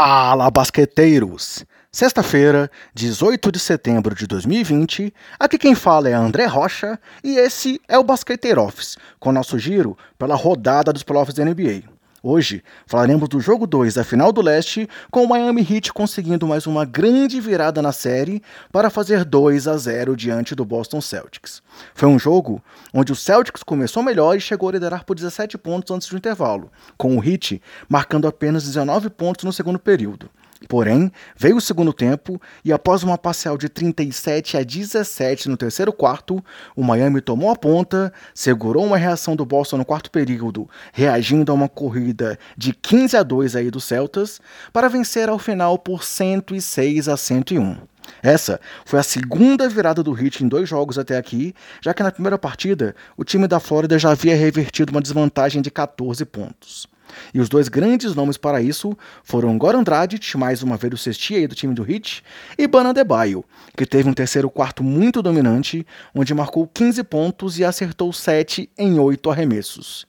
Fala, basqueteiros! Sexta-feira, 18 de setembro de 2020, aqui quem fala é André Rocha e esse é o Basqueteiro Office, com nosso giro pela rodada dos playoffs da NBA. Hoje falaremos do jogo 2 da final do leste, com o Miami Heat conseguindo mais uma grande virada na série para fazer 2 a 0 diante do Boston Celtics. Foi um jogo onde o Celtics começou melhor e chegou a liderar por 17 pontos antes do intervalo, com o Heat marcando apenas 19 pontos no segundo período. Porém, veio o segundo tempo e após uma parcial de 37 a 17 no terceiro quarto, o Miami tomou a ponta, segurou uma reação do Boston no quarto período, reagindo a uma corrida de 15 a 2 aí dos Celtas, para vencer ao final por 106 a 101. Essa foi a segunda virada do Heat em dois jogos até aqui, já que na primeira partida o time da Flórida já havia revertido uma desvantagem de 14 pontos. E os dois grandes nomes para isso foram Goran Dragic, mais uma vez o cestia do time do Heat, e Bana Debaio, que teve um terceiro quarto muito dominante, onde marcou 15 pontos e acertou 7 em 8 arremessos.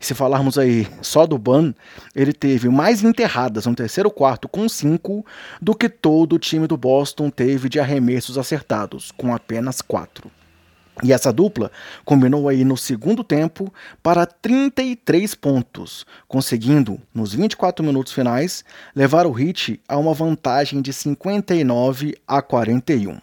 E se falarmos aí só do Ban, ele teve mais enterradas no terceiro quarto com 5 do que todo o time do Boston teve de arremessos acertados, com apenas 4. E essa dupla combinou aí no segundo tempo para 33 pontos, conseguindo, nos 24 minutos finais, levar o Heat a uma vantagem de 59 a 41.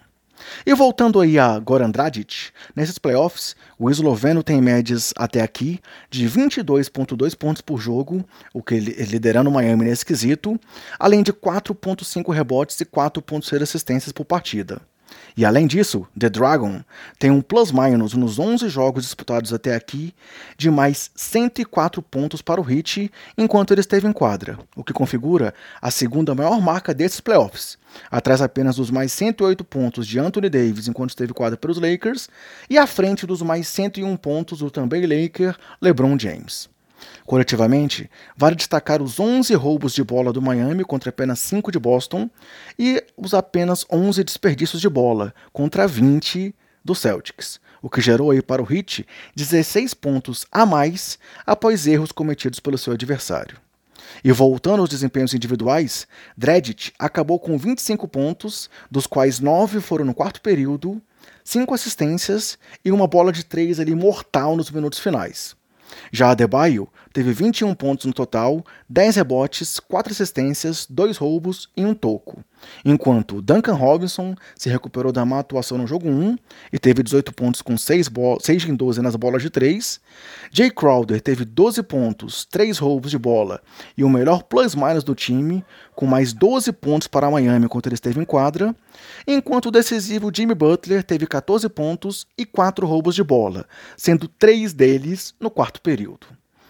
E voltando aí a Goran Dragic, nesses playoffs, o esloveno tem médias até aqui de 22.2 pontos por jogo, o que liderando o Miami nesse quesito, além de 4.5 rebotes e 4.6 assistências por partida. E além disso, The Dragon tem um plus-minus nos 11 jogos disputados até aqui de mais 104 pontos para o Heat enquanto ele esteve em quadra, o que configura a segunda maior marca desses playoffs, atrás apenas dos mais 108 pontos de Anthony Davis enquanto esteve em quadra pelos Lakers e à frente dos mais 101 pontos do também Laker LeBron James. Coletivamente, vale destacar os 11 roubos de bola do Miami contra apenas 5 de Boston e os apenas 11 desperdícios de bola contra 20 do Celtics, o que gerou aí para o Heat 16 pontos a mais após erros cometidos pelo seu adversário. E voltando aos desempenhos individuais, Dredit acabou com 25 pontos, dos quais 9 foram no quarto período, 5 assistências e uma bola de 3 ali mortal nos minutos finais. Já Adebayo teve 21 pontos no total, 10 rebotes, 4 assistências, 2 roubos e um toco. Enquanto Duncan Robinson se recuperou da má atuação no jogo 1 e teve 18 pontos com 6, 6 em 12 nas bolas de 3. Jay Crowder teve 12 pontos, 3 roubos de bola e o melhor plus-minus do time, com mais 12 pontos para Miami enquanto ele esteve em quadra. Enquanto o decisivo Jimmy Butler teve 14 pontos e 4 roubos de bola, sendo 3 deles no quarto período.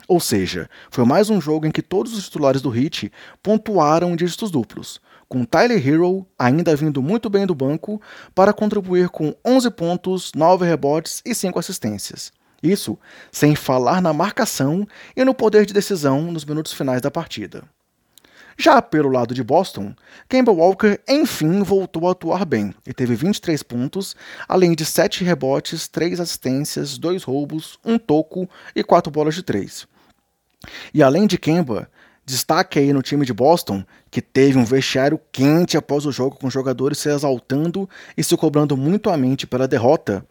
Ou seja, foi mais um jogo em que todos os titulares do Heat pontuaram em dígitos duplos, com Tyler Hero ainda vindo muito bem do banco para contribuir com 11 pontos, 9 rebotes e 5 assistências. Isso sem falar na marcação e no poder de decisão nos minutos finais da partida. Já pelo lado de Boston, Kemba Walker enfim voltou a atuar bem e teve 23 pontos, além de 7 rebotes, 3 assistências, 2 roubos, 1 toco e 4 bolas de 3. E além de Kemba, destaque aí no time de Boston, que teve um vestiário quente após o jogo, com jogadores se exaltando e se cobrando mutuamente pela derrota.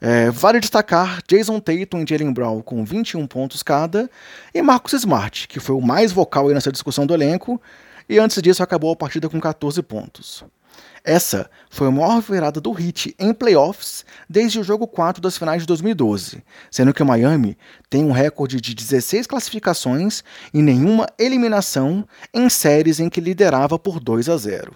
É, vale destacar Jason Tatum e Jalen Brown com 21 pontos cada, e Marcus Smart, que foi o mais vocal nessa discussão do elenco, e antes disso acabou a partida com 14 pontos. Essa foi a maior virada do Heat em playoffs desde o jogo 4 das finais de 2012, sendo que o Miami tem um recorde de 16 classificações e nenhuma eliminação em séries em que liderava por 2 a 0.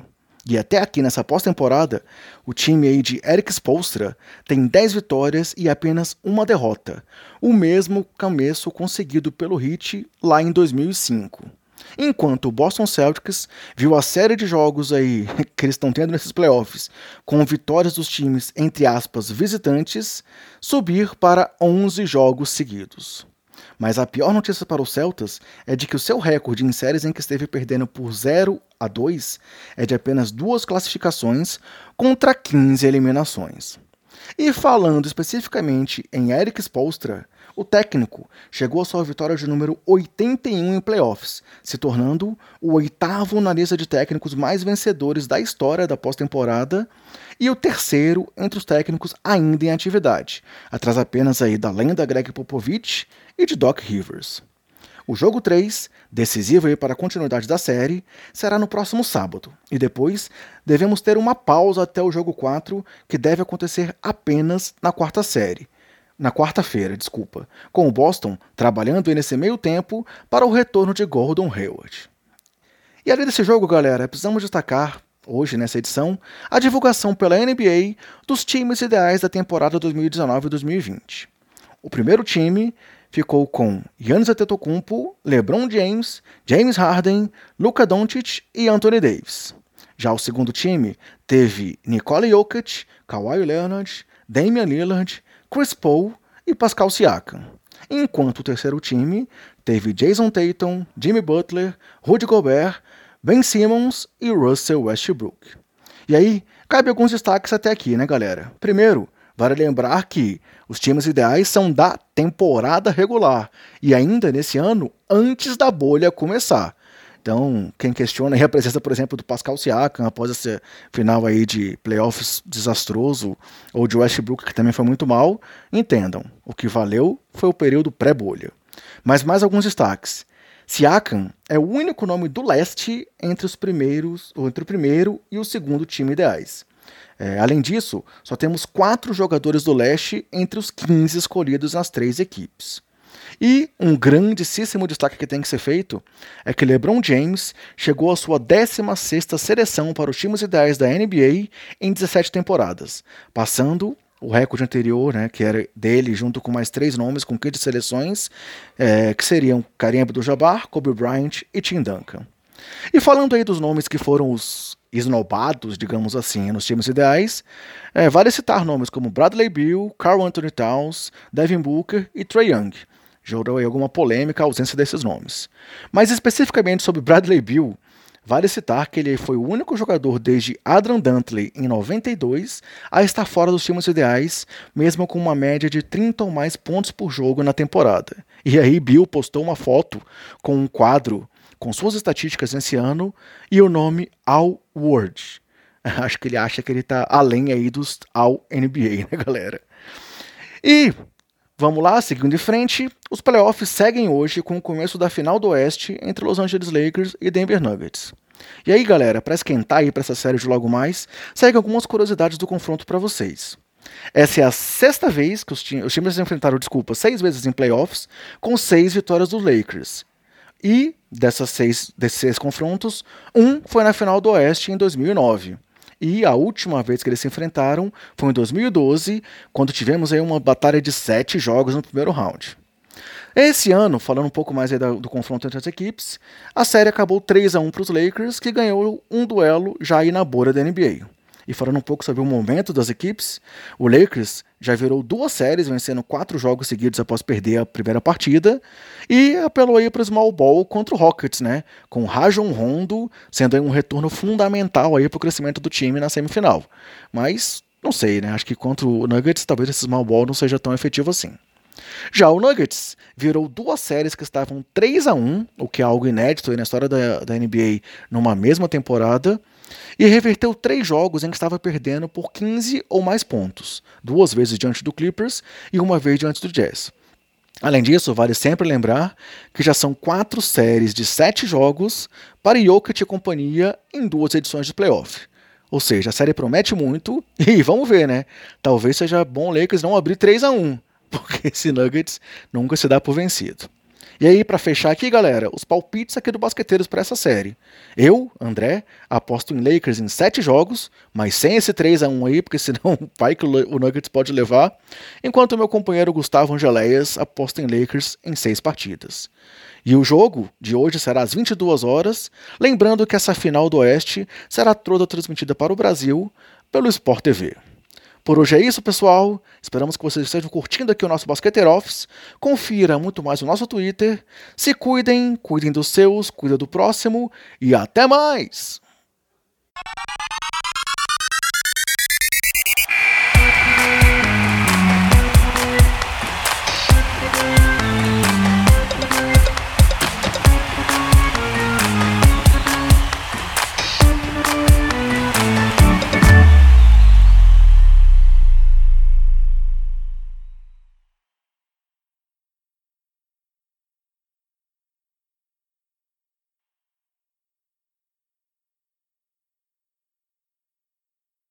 E até aqui nessa pós-temporada, o time aí de Eric Spolstra tem 10 vitórias e apenas uma derrota, o mesmo começo conseguido pelo Heat lá em 2005. Enquanto o Boston Celtics viu a série de jogos aí que eles estão tendo nesses playoffs, com vitórias dos times, entre aspas, visitantes, subir para 11 jogos seguidos. Mas a pior notícia para os Celtas é de que o seu recorde em séries em que esteve perdendo por 0 a 2 é de apenas duas classificações contra 15 eliminações. E falando especificamente em Eric Spolstra, o técnico. Chegou à sua vitória de número 81 em playoffs, se tornando o oitavo na lista de técnicos mais vencedores da história da pós-temporada e o terceiro entre os técnicos ainda em atividade, atrás apenas aí da lenda Greg Popovich e de Doc Rivers. O jogo 3, decisivo para a continuidade da série, será no próximo sábado, e depois devemos ter uma pausa até o jogo 4, que deve acontecer apenas na quarta série na quarta-feira, desculpa, com o Boston trabalhando nesse meio tempo para o retorno de Gordon Hayward. E além desse jogo, galera, precisamos destacar, hoje nessa edição, a divulgação pela NBA dos times ideais da temporada 2019-2020. O primeiro time ficou com Giannis Antetokounmpo, LeBron James, James Harden, Luka Doncic e Anthony Davis. Já o segundo time teve Nikola Jokic, Kawhi Leonard, Damian Lillard, Chris Paul e Pascal Siakam. Enquanto o terceiro time teve Jason Tatum, Jimmy Butler, Rudy Gobert, Ben Simmons e Russell Westbrook. E aí, cabe alguns destaques até aqui, né, galera? Primeiro, vale lembrar que os times ideais são da temporada regular e ainda nesse ano antes da bolha começar. Então, quem questiona aí a presença, por exemplo, do Pascal Siakam após esse final aí de playoffs desastroso, ou de Westbrook, que também foi muito mal, entendam, o que valeu foi o período pré-bolha. Mas mais alguns destaques. Siakam é o único nome do leste entre os primeiros, ou entre o primeiro e o segundo time ideais. É, além disso, só temos quatro jogadores do leste entre os 15 escolhidos nas três equipes. E um grandíssimo destaque que tem que ser feito é que LeBron James chegou à sua 16ª seleção para os times ideais da NBA em 17 temporadas, passando o recorde anterior, né, que era dele, junto com mais três nomes com 15 seleções, é, que seriam Kareem Abdul-Jabbar, Kobe Bryant e Tim Duncan. E falando aí dos nomes que foram os esnobados, digamos assim, nos times ideais, é, vale citar nomes como Bradley Beal, Carl Anthony Towns, Devin Booker e Trey Young, gerou alguma polêmica a ausência desses nomes. Mas especificamente sobre Bradley Bill, vale citar que ele foi o único jogador desde Adrian Dantley em 92 a estar fora dos times ideais, mesmo com uma média de 30 ou mais pontos por jogo na temporada. E aí Bill postou uma foto com um quadro com suas estatísticas nesse ano e o nome All World. Acho que ele acha que ele está além aí dos All NBA, né, galera? E Vamos lá, seguindo em frente, os playoffs seguem hoje com o começo da final do Oeste entre Los Angeles Lakers e Denver Nuggets. E aí, galera, para esquentar aí para essa série de logo mais, segue algumas curiosidades do confronto para vocês. Essa é a sexta vez que os, time, os times enfrentaram, desculpa, seis vezes em playoffs, com seis vitórias dos Lakers. E dessas seis, desses seis confrontos, um foi na final do Oeste em 2009. E a última vez que eles se enfrentaram foi em 2012, quando tivemos aí uma batalha de sete jogos no primeiro round. Esse ano, falando um pouco mais do, do confronto entre as equipes, a série acabou 3 a 1 para os Lakers, que ganhou um duelo já aí na bolha da NBA. E falando um pouco sobre o momento das equipes, o Lakers já virou duas séries, vencendo quatro jogos seguidos após perder a primeira partida, e apelou aí para o small ball contra o Rockets, né? Com Rajon Rondo sendo um retorno fundamental aí para o crescimento do time na semifinal. Mas não sei, né? Acho que contra o Nuggets talvez esse small ball não seja tão efetivo assim. Já o Nuggets virou duas séries que estavam 3 a 1 o que é algo inédito na história da, da NBA numa mesma temporada, e reverteu três jogos em que estava perdendo por 15 ou mais pontos, duas vezes diante do Clippers e uma vez diante do Jazz. Além disso, vale sempre lembrar que já são quatro séries de sete jogos para Jokic e companhia em duas edições de playoff. Ou seja, a série promete muito e vamos ver, né? Talvez seja bom o Lakers não abrir 3 a 1 porque esse Nuggets nunca se dá por vencido. E aí, para fechar aqui, galera, os palpites aqui do Basqueteiros para essa série. Eu, André, aposto em Lakers em 7 jogos, mas sem esse 3 a 1 aí, porque senão vai que o Nuggets pode levar. Enquanto o meu companheiro Gustavo Angeléias aposta em Lakers em 6 partidas. E o jogo de hoje será às 22 horas, lembrando que essa final do Oeste será toda transmitida para o Brasil pelo Sport TV. Por hoje é isso, pessoal. Esperamos que vocês estejam curtindo aqui o nosso Basqueteer Office. Confira muito mais o nosso Twitter. Se cuidem, cuidem dos seus, cuida do próximo e até mais!